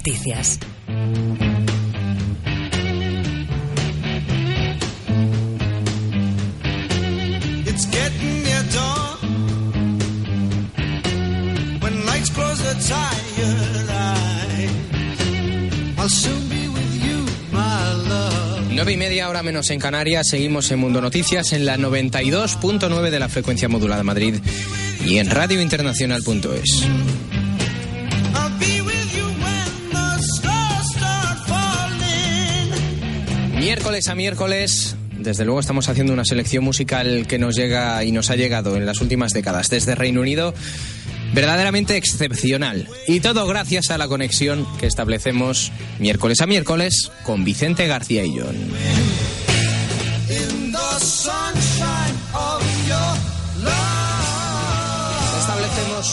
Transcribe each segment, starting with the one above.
Noticias. Nueve y media hora menos en Canarias, seguimos en Mundo Noticias en la 92.9 de la frecuencia modulada Madrid y en radiointernacional.es. Miércoles a miércoles, desde luego estamos haciendo una selección musical que nos llega y nos ha llegado en las últimas décadas desde Reino Unido verdaderamente excepcional. Y todo gracias a la conexión que establecemos miércoles a miércoles con Vicente García y John.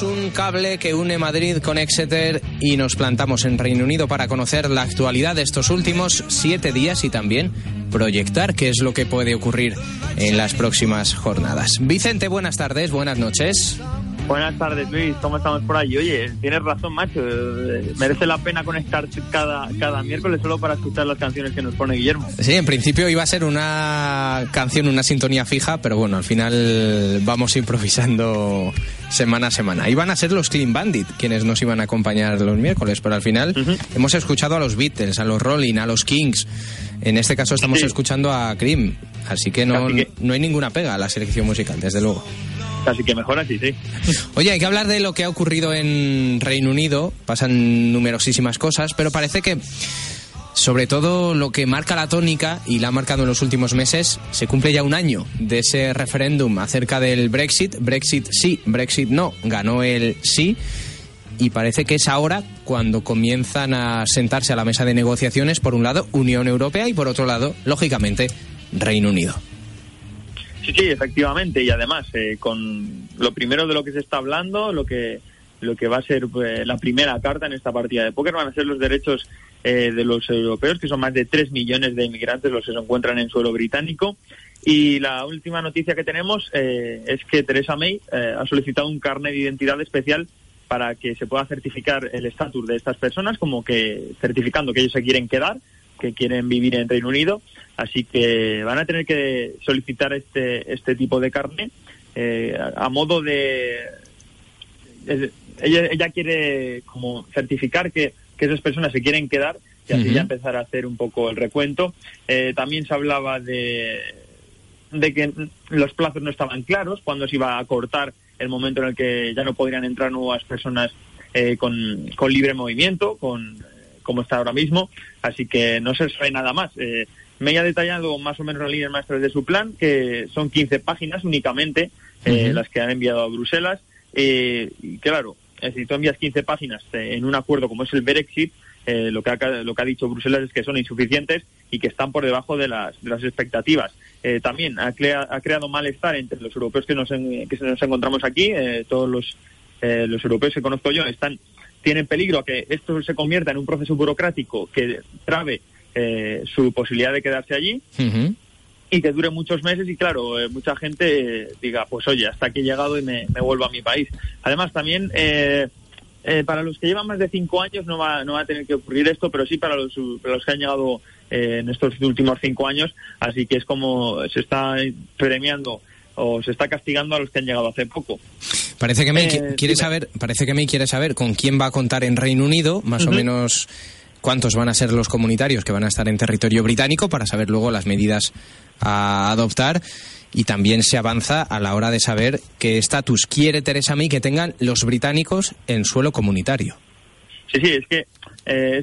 Un cable que une Madrid con Exeter y nos plantamos en Reino Unido para conocer la actualidad de estos últimos siete días y también proyectar qué es lo que puede ocurrir en las próximas jornadas. Vicente, buenas tardes, buenas noches. Buenas tardes, Luis. ¿Cómo estamos por ahí? Oye, tienes razón, macho. Merece la pena conectar cada, cada miércoles solo para escuchar las canciones que nos pone Guillermo. Sí, en principio iba a ser una canción, una sintonía fija, pero bueno, al final vamos improvisando semana a semana. Iban a ser los Clean Bandit quienes nos iban a acompañar los miércoles, pero al final hemos escuchado a los Beatles, a los Rolling, a los Kings. En este caso estamos escuchando a Cream, así que no, no hay ninguna pega a la selección musical, desde luego. Así que mejor así, sí. Oye, hay que hablar de lo que ha ocurrido en Reino Unido. Pasan numerosísimas cosas, pero parece que sobre todo lo que marca la tónica y la ha marcado en los últimos meses, se cumple ya un año de ese referéndum acerca del Brexit. Brexit sí, Brexit no. Ganó el sí. Y parece que es ahora cuando comienzan a sentarse a la mesa de negociaciones, por un lado, Unión Europea y por otro lado, lógicamente, Reino Unido. Sí, sí, efectivamente. Y además, eh, con lo primero de lo que se está hablando, lo que lo que va a ser pues, la primera carta en esta partida de póker van a ser los derechos eh, de los europeos, que son más de 3 millones de inmigrantes los que se encuentran en suelo británico. Y la última noticia que tenemos eh, es que Theresa May ha solicitado un carnet de identidad especial para que se pueda certificar el estatus de estas personas, como que certificando que ellos se quieren quedar que quieren vivir en Reino Unido, así que van a tener que solicitar este, este tipo de carne eh, a, modo de... ella, ella quiere como certificar que, que esas personas se quieren quedar y así ya empezar a hacer un poco el recuento. Eh, también se hablaba de, de que los plazos no estaban claros, cuando se iba a cortar el momento en el que ya no podrían entrar nuevas personas eh, con, con libre movimiento, con como está ahora mismo, así que no se sabe nada más. Eh, me ha detallado más o menos las líneas maestras de su plan, que son 15 páginas únicamente eh, las que han enviado a Bruselas. Eh, y claro, si tú envías 15 páginas en un acuerdo como es el Brexit, lo, que ha, lo que ha dicho Bruselas es que son insuficientes y que están por debajo de las, de las expectativas. también ha, ha, creado malestar entre los europeos que nos, que nos encontramos aquí. todos los, los europeos que conozco yo están tiene peligro a que esto se convierta en un proceso burocrático que trabe eh, su posibilidad de quedarse allí y que dure muchos meses y claro, eh, mucha gente eh, diga, pues oye, hasta aquí he llegado y me, vuelvo a mi país. Además, también para los que llevan más de cinco años no va, no va a tener que ocurrir esto, pero sí para los, para los que han llegado en estos últimos cinco años, así que es como se está premiando o se está castigando a los que han llegado hace poco. Parece que May eh, quiere saber, parece que May quiere saber con quién va a contar en Reino Unido, más o menos cuántos van a ser los comunitarios que van a estar en territorio británico para saber luego las medidas a adoptar. Y también se avanza a la hora de saber qué estatus quiere Teresa May que tengan los británicos en suelo comunitario. Sí, sí, es que eh,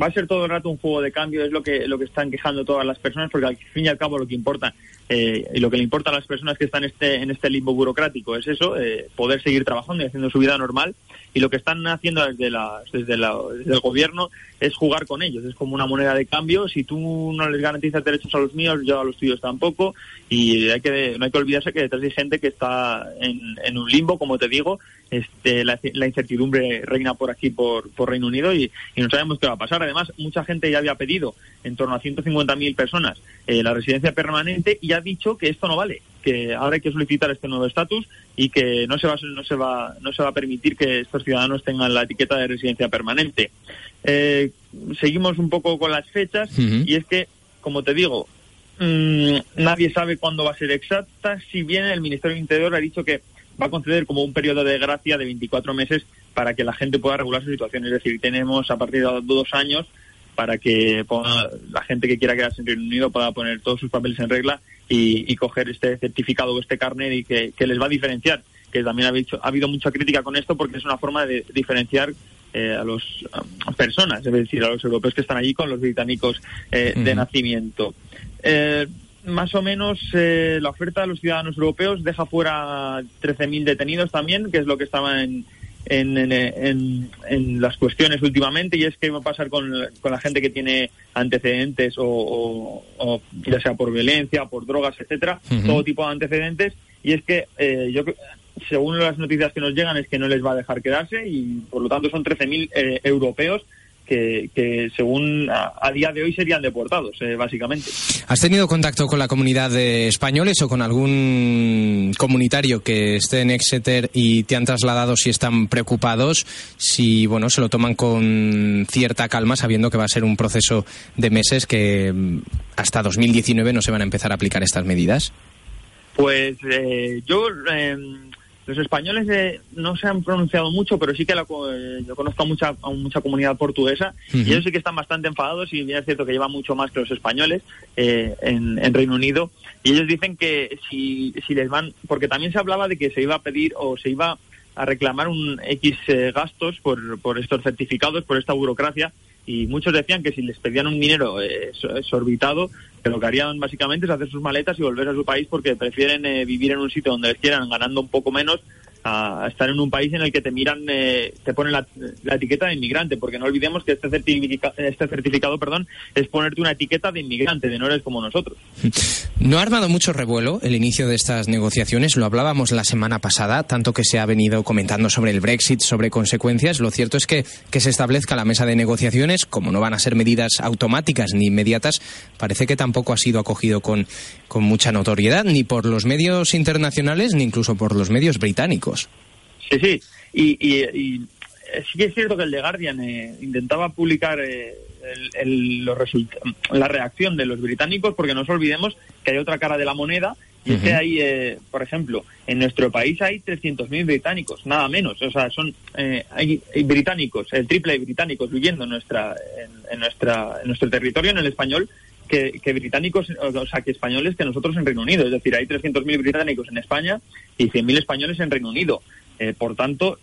va a ser todo el rato un juego de cambio, es lo que, lo que están quejando todas las personas, porque al fin y al cabo lo que importa eh, y lo que le importa a las personas que están este, en este limbo burocrático es eso, eh, poder seguir trabajando y haciendo su vida normal. Y lo que están haciendo desde, desde, el gobierno es jugar con ellos. Es como una moneda de cambio. Si tú no les garantizas derechos a los míos, yo a los tuyos tampoco. Y hay que, no hay que olvidarse que detrás hay gente que está en, un limbo, como te digo. Este, la, incertidumbre reina por aquí, por, por Reino Unido, y, no sabemos qué va a pasar. Además, mucha gente ya había pedido, en torno a 150.000 personas, eh, la residencia permanente y ha dicho que esto no vale, que ahora hay que solicitar este nuevo estatus y que no se va no se va no se va a permitir que estos ciudadanos tengan la etiqueta de residencia permanente. Eh, seguimos un poco con las fechas y es que, como te digo, mmm, nadie sabe cuándo va a ser exacta, si bien el Ministerio del Interior ha dicho que va a conceder como un periodo de gracia de 24 meses para que la gente pueda regular su situación. Es decir, tenemos a partir de dos años para que la gente que quiera quedarse en Reino Unido pueda poner todos sus papeles en regla y, coger este certificado o este carnet y que, les va a diferenciar. Que también ha, ha habido mucha crítica con esto porque es una forma de diferenciar eh, a las personas, es decir, a los europeos que están allí con los británicos eh, de nacimiento. Eh, más o menos la oferta de los ciudadanos europeos deja fuera 13.000 detenidos también, que es lo que estaba en, en, en, las cuestiones últimamente y es qué va a pasar con, con la gente que tiene antecedentes o, ya sea por violencia, por drogas, etcétera, todo tipo de antecedentes y es que eh, yo según las noticias que nos llegan es que no les va a dejar quedarse y por lo tanto son 13.000 eh, europeos que, según a, día de hoy serían deportados, eh, básicamente. ¿Has tenido contacto con la comunidad de españoles o con algún comunitario que esté en Exeter y te han trasladado si están preocupados, si bueno se lo toman con cierta calma, sabiendo que va a ser un proceso de meses que mm, hasta 2019 no se van a empezar a aplicar estas medidas? Pues eh, yo em, los españoles eh, no se han pronunciado mucho, pero sí que eh, yo conozco a mucha, mucha comunidad portuguesa y ellos sí que están bastante enfadados y es cierto que llevan mucho más que los españoles eh, en, Reino Unido y ellos dicen que si, si les van, porque también se hablaba de que se iba a pedir o se iba a reclamar un X gastos por, por estos certificados, por esta burocracia y muchos decían que si les pedían un dinero exorbitado, que lo que harían básicamente es hacer sus maletas y volver a su país porque prefieren eh, vivir en un sitio donde les quieran ganando un poco menos a estar en un país en el que te miran, eh, te ponen la, etiqueta de inmigrante, porque no olvidemos que este, este certificado perdón, es ponerte una etiqueta de inmigrante, de no eres como nosotros. No ha armado mucho revuelo el inicio de estas negociaciones, lo hablábamos la semana pasada, tanto que se ha venido comentando sobre el Brexit, sobre consecuencias. Lo cierto es que, que se establezca la mesa de negociaciones, como no van a ser medidas automáticas ni inmediatas, parece que tampoco ha sido acogido con, con mucha notoriedad, ni por los medios internacionales, ni incluso por los medios británicos. Sí, sí. Y, y, sí que es cierto que el The Guardian eh, intentaba publicar eh, el, los la reacción de los británicos, porque no nos olvidemos que hay otra cara de la moneda. Y es que hay, eh, por ejemplo, en nuestro país hay 300.000 británicos, nada menos. O sea, son hay, británicos, el triple de británicos viviendo en, nuestra, en, nuestra, en nuestro territorio, en el español, que, que, británicos, o sea, que españoles que nosotros en Reino Unido. Es decir, hay 300.000 británicos en España y 100.000 españoles en Reino Unido. Eh, por tanto,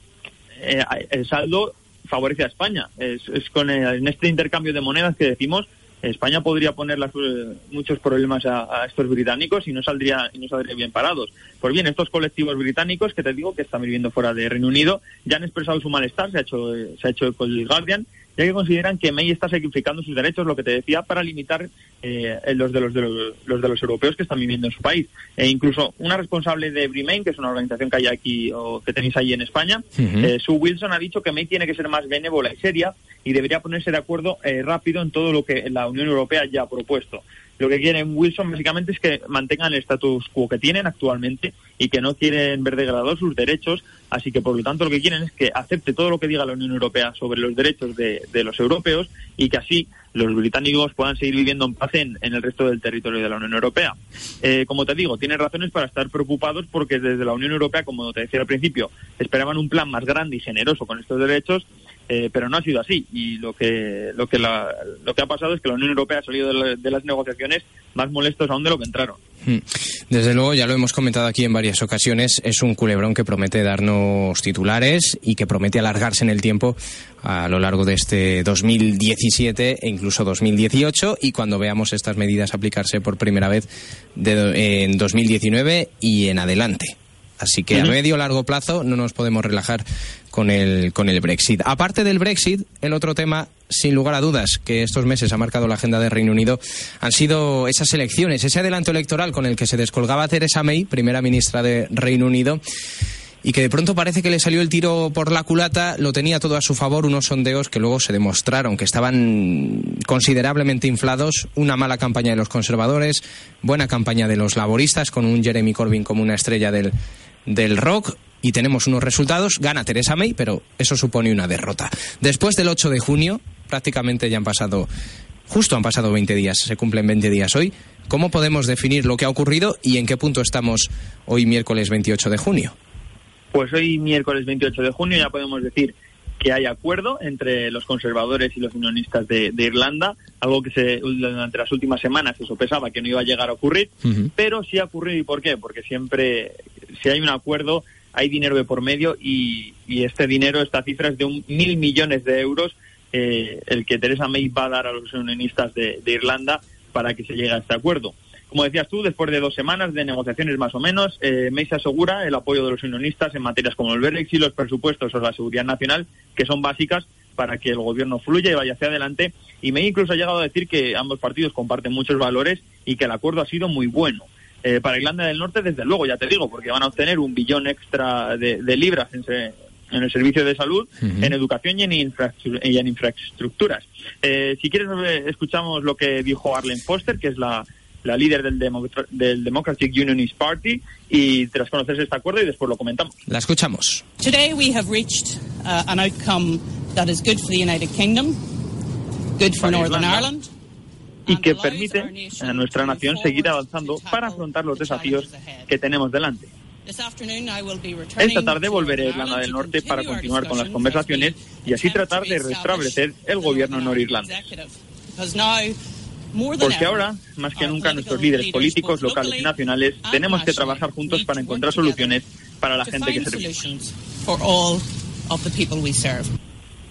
eh, el saldo favorece a España. Es, con en este intercambio de monedas que decimos, España podría poner eh, muchos problemas a, estos británicos y no saldría y no saldría bien parados. Pues bien, estos colectivos británicos que te digo que están viviendo fuera de Reino Unido ya han expresado su malestar, se ha hecho se ha hecho el Guardian ya que consideran que May está sacrificando sus derechos, lo que te decía, para limitar eh, los, de los, de los, de los europeos que están viviendo en su país. E incluso una responsable de Remain, que es una organización que hay aquí o que tenéis ahí en España, eh, Sue Wilson ha dicho que May tiene que ser más benévola y seria y debería ponerse de acuerdo eh, rápido en todo lo que la Unión Europea ya ha propuesto. Lo que quieren Wilson básicamente es que mantengan el status quo que tienen actualmente y que no quieren ver degradados sus derechos, así que por lo tanto lo que quieren es que acepte todo lo que diga la Unión Europea sobre los derechos de, los europeos y que así los británicos puedan seguir viviendo en paz en, el resto del territorio de la Unión Europea. Eh, como te digo, tienen razones para estar preocupados porque desde la Unión Europea, como te decía al principio, esperaban un plan más grande y generoso con estos derechos eh, pero no ha sido así y lo que lo que lo que ha pasado es que la Unión Europea ha salido de, las negociaciones más molestos aún de lo que entraron. Hmm. Desde luego, ya lo hemos comentado aquí en varias ocasiones, es un culebrón que promete darnos titulares y que promete alargarse en el tiempo a lo largo de este 2017 e incluso 2018 y cuando veamos estas medidas aplicarse por primera vez en 2019 y en adelante. Así que a medio largo plazo no nos podemos relajar con el, con el Brexit. Aparte del Brexit, el otro tema, sin lugar a dudas, que estos meses ha marcado la agenda del Reino Unido, han sido esas elecciones, ese adelanto electoral con el que se descolgaba Theresa May, primera ministra de Reino Unido y que de pronto parece que le salió el tiro por la culata, lo tenía todo a su favor, unos sondeos que luego se demostraron que estaban considerablemente inflados, una mala campaña de los conservadores, buena campaña de los laboristas, con un Jeremy Corbyn como una estrella del, del rock, y tenemos unos resultados, gana Teresa May, pero eso supone una derrota. Después del 8 de junio, prácticamente ya han pasado, justo han pasado 20 días, se cumplen 20 días hoy, ¿cómo podemos definir lo que ha ocurrido y en qué punto estamos hoy miércoles 28 de junio? Pues hoy, miércoles 28 de junio, ya podemos decir que hay acuerdo entre los conservadores y los unionistas de, Irlanda, algo que se, durante las últimas semanas se sopesaba que no iba a llegar a ocurrir, pero sí ha ocurrido. ¿Y por qué? Porque siempre, si hay un acuerdo, hay dinero de por medio y, este dinero, esta cifra es de un mil millones de euros, eh, el que Theresa May va a dar a los unionistas de Irlanda para que se llegue a este acuerdo. Como decías tú, después de dos semanas de negociaciones más o menos, eh, se asegura el apoyo de los unionistas en materias como el Brexit y los presupuestos o la seguridad nacional, que son básicas para que el gobierno fluya y vaya hacia adelante. Y May incluso ha llegado a decir que ambos partidos comparten muchos valores y que el acuerdo ha sido muy bueno. Eh, para Irlanda del Norte, desde luego, ya te digo, porque van a obtener un billón extra de, libras en, el servicio de salud, en educación y en, infraestructuras. Eh, si quieres, escuchamos lo que dijo Arlen Foster, que es la la líder del, del Democratic Unionist Party, y tras conocerse este acuerdo y después lo comentamos. La escuchamos. Today we have reached uh, an outcome that is good for the United Kingdom, good for Northern Ireland. Y que permite a nuestra nación seguir avanzando para afrontar los desafíos que tenemos delante. Esta tarde volveré a Irlanda del Norte para continuar con las conversaciones y así tratar de restablecer el gobierno norirlandés. Porque ahora, más que nunca, nuestros líderes políticos, locales y nacionales tenemos que trabajar juntos para encontrar soluciones para la gente que servimos.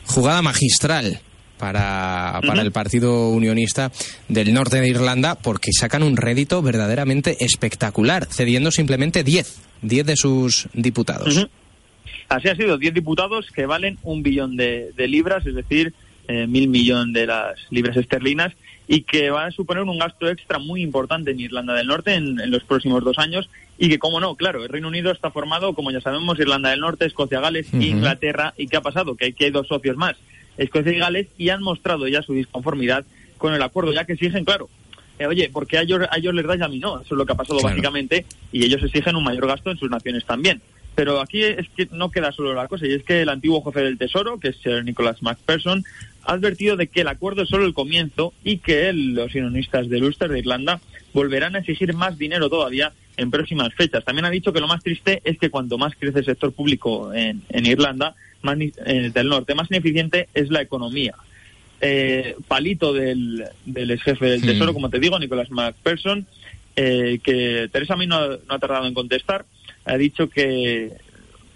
Jugada magistral para, para el Partido Unionista del Norte de Irlanda porque sacan un rédito verdaderamente espectacular, cediendo simplemente 10, 10 de sus diputados. Así ha sido, 10 diputados que valen un billón de, libras, es decir, eh, mil millones de las libras esterlinas, y que va a suponer un gasto extra muy importante en Irlanda del Norte en, los próximos dos años y que, como no, claro, el Reino Unido está formado, como ya sabemos, Irlanda del Norte, Escocia, Gales, Inglaterra y ¿qué ha pasado? Que hay, dos socios más, Escocia y Gales, y han mostrado ya su disconformidad con el acuerdo, ya que exigen, claro, eh, oye, porque a ellos, a ellos les da y a mí no, eso es lo que ha pasado básicamente, y ellos exigen un mayor gasto en sus naciones también. Pero aquí es que no queda solo la cosa, y es que el antiguo jefe del Tesoro, que es Nicholas McPherson, ha advertido de que el acuerdo es solo el comienzo y que los unionistas de Ulster de Irlanda volverán a exigir más dinero todavía en próximas fechas. También ha dicho que lo más triste es que cuanto más crece el sector público en, Irlanda más, del norte, más ineficiente es la economía. Eh, palito del, del ex jefe del Tesoro, como te digo, Nicholas McPherson, eh, que Teresa May no ha tardado en contestar, ha dicho que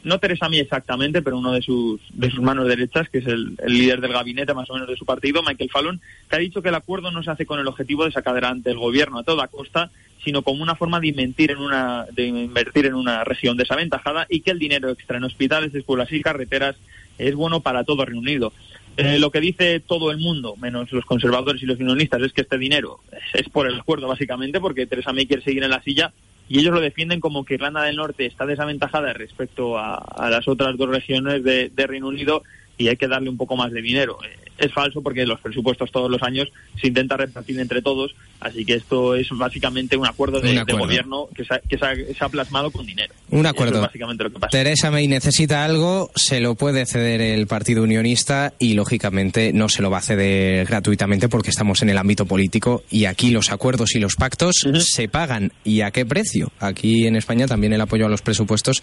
no Teresa May exactamente, pero uno de sus, de sus manos derechas, que es el, líder del gabinete más o menos de su partido, Michael Fallon, que ha dicho que el acuerdo no se hace con el objetivo de sacar adelante el gobierno a toda costa, sino como una forma de invertir en una, de invertir en una región desaventajada y que el dinero extra en hospitales, escuelas y carreteras es bueno para todo Reino Unido. Eh, lo que dice todo el mundo, menos los conservadores y los unionistas, es que este dinero es, por el acuerdo, básicamente, porque Teresa May quiere seguir en la silla y ellos lo defienden como que Irlanda del Norte está desaventajada respecto a, las otras dos regiones de, Reino Unido y hay que darle un poco más de dinero. Es falso porque los presupuestos todos los años se intenta repartir entre todos, así que esto es básicamente un acuerdo de, gobierno que, se ha, plasmado con dinero. Un acuerdo. básicamente lo que pasa. Teresa May necesita algo, se lo puede ceder el Partido Unionista y lógicamente no se lo va a ceder gratuitamente porque estamos en el ámbito político y aquí los acuerdos y los pactos se pagan. ¿Y a qué precio? Aquí en España también el apoyo a los presupuestos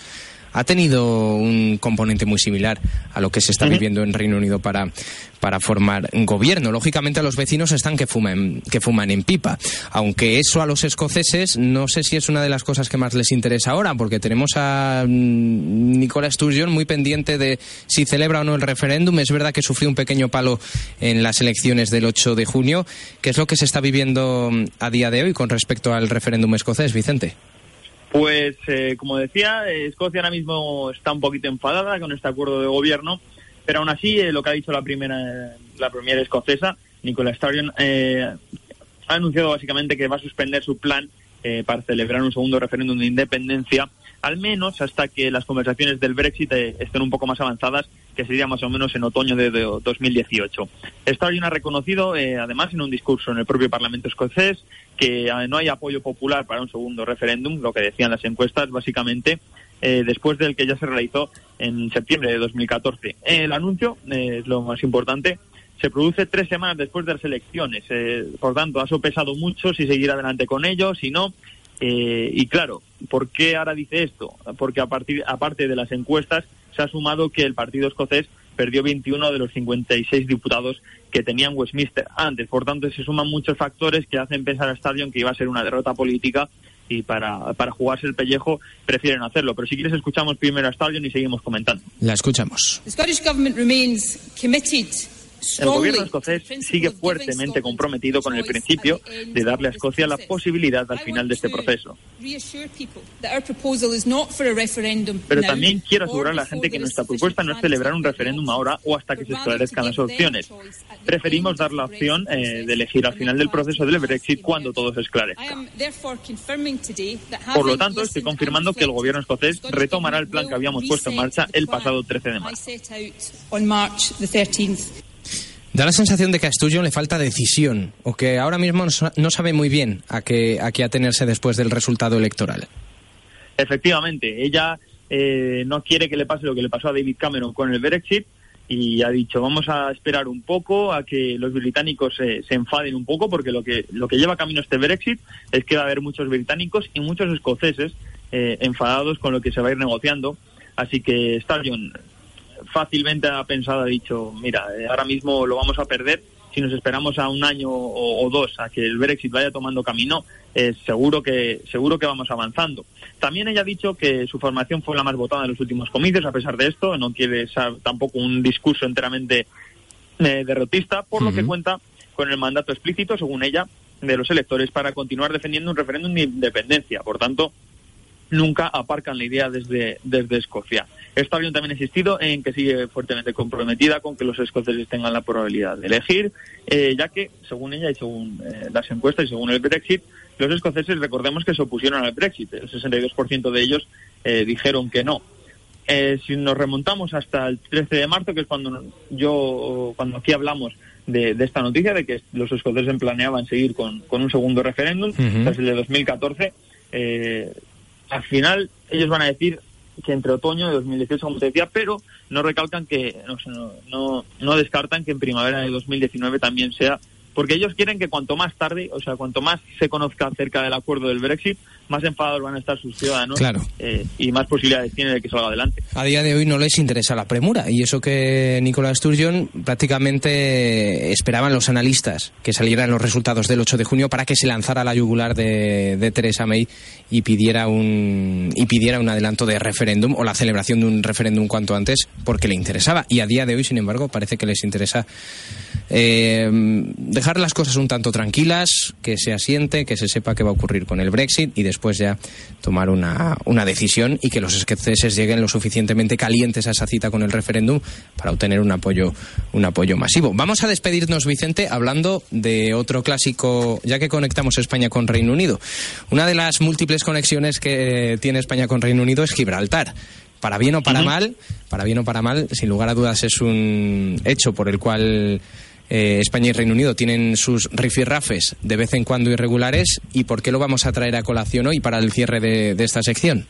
ha tenido un componente muy similar a lo que se está viviendo en Reino Unido para, para formar un gobierno. Lógicamente los vecinos están que fuman, que fuman en pipa, aunque eso a los escoceses no sé si es una de las cosas que más les interesa ahora, porque tenemos a mm, Nicola Sturgeon muy pendiente de si celebra o no el referéndum. Es verdad que sufrió un pequeño palo en las elecciones del 8 de junio. ¿Qué es lo que se está viviendo mm, a día de hoy con respecto al referéndum escocés, Vicente? Pues, eh, como decía, Escocia ahora mismo está un poquito enfadada con este acuerdo de gobierno, pero aún así, eh, lo que ha dicho la primera, la primera escocesa, Nicola Sturgeon, eh, ha anunciado básicamente que va a suspender su plan eh, para celebrar un segundo referéndum de independencia, al menos hasta que las conversaciones del Brexit eh, estén un poco más avanzadas, que sería más o menos en otoño de, 2018. Sturgeon ha reconocido, eh, además, en un discurso en el propio Parlamento escocés, que no hay apoyo popular para un segundo referéndum, lo que decían las encuestas, básicamente, después del que ya se realizó en septiembre de 2014. El anuncio, es lo más importante, se produce tres semanas después de las elecciones. Eh, por tanto, ha sopesado mucho si seguir adelante con ello, si no. Eh, y claro, ¿por qué ahora dice esto? Porque a partir, aparte de las encuestas, se ha sumado que el partido escocés perdió 21 de los 56 diputados que tenían Westminster antes. Por tanto, se suman muchos factores que hacen pensar a Stadion que iba a ser una derrota política y para, para jugarse el pellejo prefieren hacerlo. Pero si quieres escuchamos primero a Stadion y seguimos comentando. La escuchamos. El gobierno escocés sigue fuertemente comprometido con el principio de darle a Escocia la posibilidad al final de este proceso. Pero también quiero asegurar a la gente que nuestra propuesta no es celebrar un referéndum ahora o hasta que se esclarezcan las opciones. Preferimos dar la opción eh, de elegir al final del proceso del Brexit cuando todo se esclarezca. Por lo tanto, estoy confirmando que el gobierno escocés retomará el plan que habíamos puesto en marcha el pasado 13 de marzo. Da la sensación de que a Sturgeon le falta decisión o que ahora mismo no sabe muy bien a qué, a qué atenerse después del resultado electoral. Efectivamente, ella eh, no quiere que le pase lo que le pasó a David Cameron con el Brexit y ha dicho vamos a esperar un poco a que los británicos se enfaden un poco porque lo que lo que lleva camino este Brexit es que va a haber muchos británicos y muchos escoceses eh, enfadados con lo que se va a ir negociando así que Sturgeon fácilmente ha pensado, ha dicho, mira, eh, ahora mismo lo vamos a perder. Si nos esperamos a un año o, dos a que el Brexit vaya tomando camino, eh, seguro que seguro que vamos avanzando. También ella ha dicho que su formación fue la más votada en los últimos comicios. A pesar de esto, no quiere ser tampoco un discurso enteramente eh, derrotista, por lo que cuenta con el mandato explícito, según ella, de los electores para continuar defendiendo un referéndum de independencia. Por tanto, nunca aparcan la idea desde, desde Escocia. Esta avión también ha insistido en que sigue fuertemente comprometida con que los escoceses tengan la probabilidad de elegir, eh, ya que, según ella y según eh, las encuestas y según el Brexit, los escoceses recordemos que se opusieron al Brexit. El 62% de ellos eh, dijeron que no. si nos remontamos hasta el 13 de marzo, que es cuando yo, cuando aquí hablamos de, esta noticia, de que los escoceses planeaban seguir con, un segundo referéndum, tras el de 2014, al final ellos van a decir que entre otoño de 2018, como te decía, pero no recalcan que, no, no, no descartan que en primavera de 2019 también sea porque ellos quieren que cuanto más tarde, o sea, cuanto más se conozca acerca del acuerdo del Brexit, más enfadados van a estar sus ciudadanos claro. Eh, y más posibilidades tiene de que salga adelante. A día de hoy no les interesa la premura y eso que Nicolás Sturgeon prácticamente esperaban los analistas que salieran los resultados del 8 de junio para que se lanzara la yugular de, de Theresa May y pidiera un y pidiera un adelanto de referéndum o la celebración de un referéndum cuanto antes porque le interesaba y a día de hoy sin embargo parece que les interesa eh, dejar las cosas un tanto tranquilas, que se asiente, que se sepa qué va a ocurrir con el Brexit y después ya tomar una, una decisión y que los escoceses lleguen lo suficientemente calientes a esa cita con el referéndum para obtener un apoyo, un apoyo masivo. Vamos a despedirnos, Vicente, hablando de otro clásico, ya que conectamos España con Reino Unido. Una de las múltiples conexiones que tiene España con Reino Unido es Gibraltar para bien o para mal, para bien o para mal, sin lugar a dudas es un hecho por el cual eh, España y Reino Unido tienen sus rifirrafes de vez en cuando irregulares y por qué lo vamos a traer a colación hoy para el cierre de, esta sección.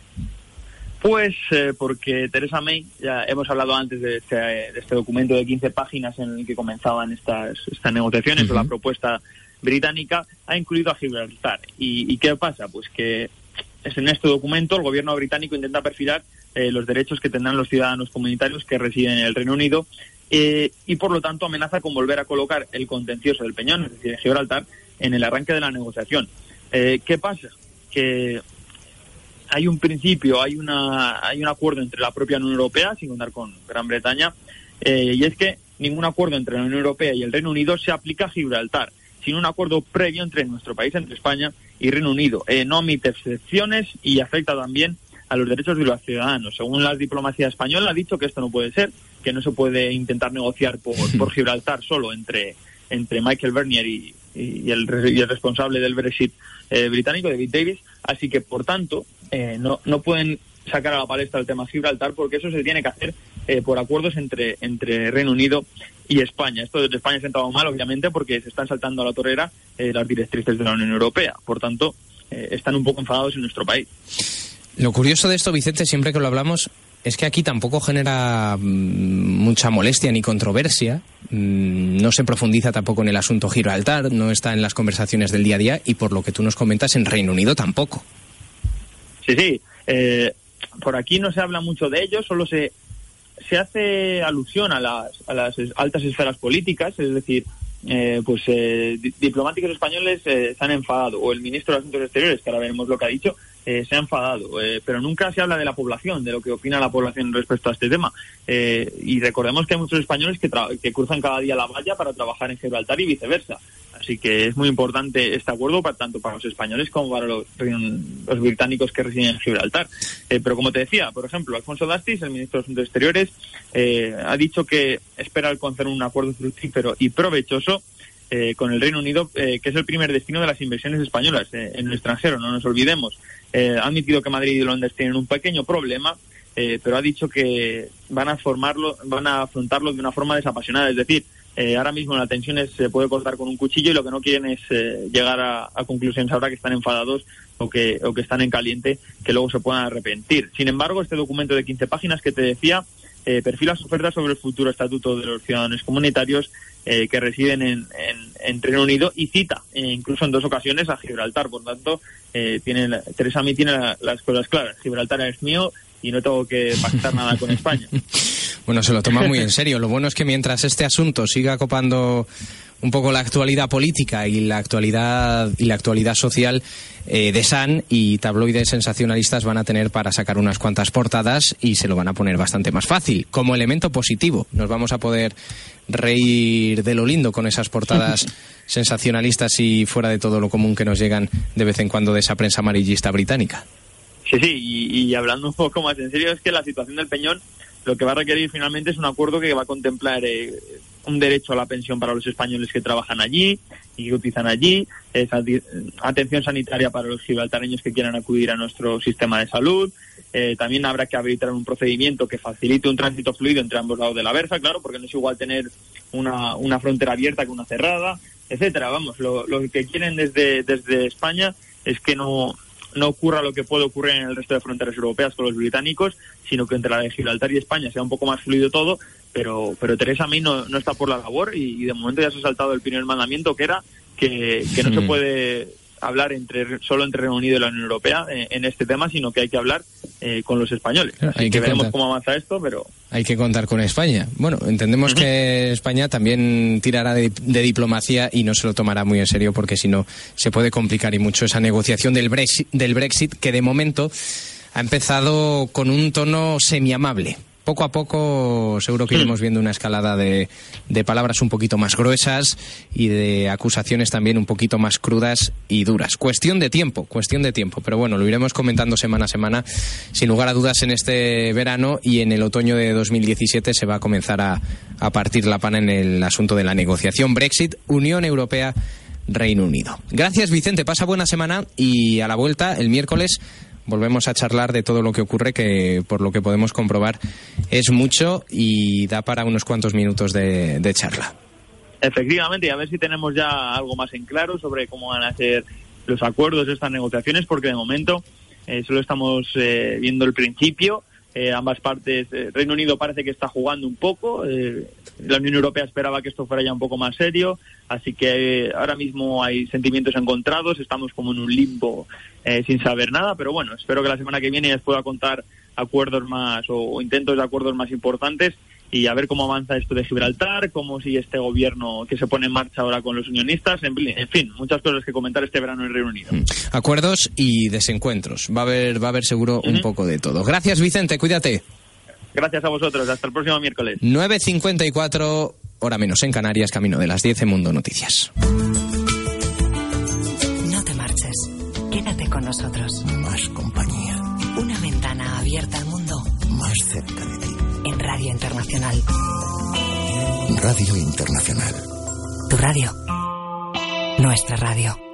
Pues eh, porque Teresa May, ya hemos hablado antes de este, este, documento de 15 páginas en el que comenzaban estas, estas negociaciones o la propuesta británica, ha incluido a Gibraltar. ¿Y, qué pasa? Pues que en este documento el gobierno británico intenta perfilar eh, los derechos que tendrán los ciudadanos comunitarios que residen en el Reino Unido eh, y por lo tanto amenaza con volver a colocar el contencioso del Peñón, es decir, de Gibraltar, en el arranque de la negociación. Eh, ¿Qué pasa? Que hay un principio, hay, una, hay un acuerdo entre la propia Unión Europea, sin contar con Gran Bretaña, eh, y es que ningún acuerdo entre la Unión Europea y el Reino Unido se aplica a Gibraltar, sin un acuerdo previo entre nuestro país, entre España y Reino Unido. no omite excepciones y afecta también a los derechos de los ciudadanos. Según la diplomacia española ha dicho que esto no puede ser, que no se puede intentar negociar por, por Gibraltar solo entre, entre Michael Bernier y, y, el, responsable del Brexit eh, británico, David Davis. Así que, por tanto, eh, no, no pueden sacar a la palestra el tema Gibraltar porque eso se tiene que hacer eh, por acuerdos entre, entre Reino Unido y España. Esto desde España se ha sentado mal, obviamente, porque se están saltando a la torrera las directrices de la Unión Europea. Por tanto, están un poco enfadados en nuestro país. Lo curioso de esto, Vicente, siempre que lo hablamos, es que aquí tampoco genera mm, mucha molestia ni controversia, mm, no se profundiza tampoco en el asunto Gibraltar, no está en las conversaciones del día a día y por lo que tú nos comentas en Reino Unido tampoco. Sí, sí, eh, por aquí no se habla mucho de ello, solo se, se hace alusión a las, a las altas esferas políticas, es decir, eh, pues eh, diplomáticos españoles se han enfadado, o el ministro de Asuntos Exteriores, que ahora veremos lo que ha dicho, eh, se ha enfadado, eh, pero nunca se habla de la población, de lo que opina la población respecto a este tema. Eh, y recordemos que hay muchos españoles que, que cruzan cada día la valla para trabajar en Gibraltar y viceversa. Así que es muy importante este acuerdo para, tanto para los españoles como para los, británicos que residen en Gibraltar. pero como te decía, por ejemplo, Alfonso Dastis, el ministro de Asuntos Exteriores, ha dicho que espera alcanzar un acuerdo fructífero y provechoso con el Reino Unido, que es el primer destino de las inversiones españolas en el extranjero, no nos olvidemos. Eh, ha admitido que Madrid y Londres tienen un pequeño problema, eh, pero ha dicho que van a formarlo, van a afrontarlo de una forma desapasionada. Es decir, eh, ahora mismo la tensión se puede cortar con un cuchillo y lo que no quieren es llegar a, conclusiones ahora que están enfadados o que, o que están en caliente, que luego se puedan arrepentir. Sin embargo, este documento de 15 páginas que te decía perfila su oferta sobre el futuro estatuto de los ciudadanos comunitarios eh, que residen en, en, Reino Unido y cita eh, incluso en dos ocasiones a Gibraltar. Por tanto, eh, tiene, Teresa May tiene las cosas claras. Gibraltar es mío y no tengo que pactar nada con España. Bueno, se lo toma muy en serio. Lo bueno es que mientras este asunto siga copando un poco la actualidad política y la actualidad y la actualidad social eh, de San y tabloides sensacionalistas van a tener para sacar unas cuantas portadas y se lo van a poner bastante más fácil. Como elemento positivo, nos vamos a poder reír de lo lindo con esas portadas sensacionalistas y fuera de todo lo común que nos llegan de vez en cuando de esa prensa amarillista británica. Sí, sí, y, hablando un poco más en serio, es que la situación del Peñón lo que va a requerir finalmente es un acuerdo que va a contemplar eh, un derecho a la pensión para los españoles que trabajan allí y que utilizan allí, atención sanitaria para los gibraltareños que quieran acudir a nuestro sistema de salud. Eh, también habrá que habilitar un procedimiento que facilite un tránsito fluido entre ambos lados de la verja, claro, porque no es igual tener una, una frontera abierta que una cerrada, etcétera. Vamos, lo, lo que quieren desde, desde España es que no, no ocurra lo que puede ocurrir en el resto de fronteras europeas con los británicos, sino que entre la de Gibraltar y España sea un poco más fluido todo, pero, pero Teresa May no, no está por la labor y, de momento ya se ha saltado el primer mandamiento que era que, que no se puede hablar entre solo entre Reino Unido y la Unión Europea eh, en, este tema, sino que hay que hablar eh, con los españoles. hay que, veremos cómo avanza esto, pero... Hay que contar con España. Bueno, entendemos que España también tirará de, diplomacia y no se lo tomará muy en serio porque si no se puede complicar y mucho esa negociación del Brexit, del Brexit que de momento ha empezado con un tono semi-amable poco a poco seguro que hmm. iremos viendo una escalada de, de, palabras un poquito más gruesas y de acusaciones también un poquito más crudas y duras. Cuestión de tiempo, cuestión de tiempo. Pero bueno, lo iremos comentando semana a semana. Sin lugar a dudas, en este verano y en el otoño de 2017 se va a comenzar a, a partir la pana en el asunto de la negociación Brexit, Unión Europea. Reino Unido. Gracias Vicente, pasa buena semana y a la vuelta el miércoles volvemos a charlar de todo lo que ocurre, que por lo que podemos comprobar es mucho y da para unos cuantos minutos de, charla. Efectivamente, y a ver si tenemos ya algo más en claro sobre cómo van a ser los acuerdos de estas negociaciones, porque de momento eh, solo estamos eh, viendo el principio. Eh, ambas partes, Reino Unido parece que está jugando un poco, la Unión Europea esperaba que esto fuera ya un poco más serio, así que ahora mismo hay sentimientos encontrados, estamos como en un limbo eh, sin saber nada, pero bueno, espero que la semana que viene ya pueda contar acuerdos más o, intentos de acuerdos más importantes y a ver cómo avanza esto de Gibraltar, cómo sigue este gobierno que se pone en marcha ahora con los unionistas, en, fin, muchas cosas que comentar este verano en Reino Unido. Mm. Acuerdos y desencuentros, va a haber, va a haber seguro un poco de todo. Gracias Vicente, cuídate. Gracias a vosotros, hasta el próximo miércoles. 9.54, hora menos en Canarias, camino de las 10 en Mundo Noticias. Radio Internacional. Radio Internacional. Tu radio. Nuestra radio.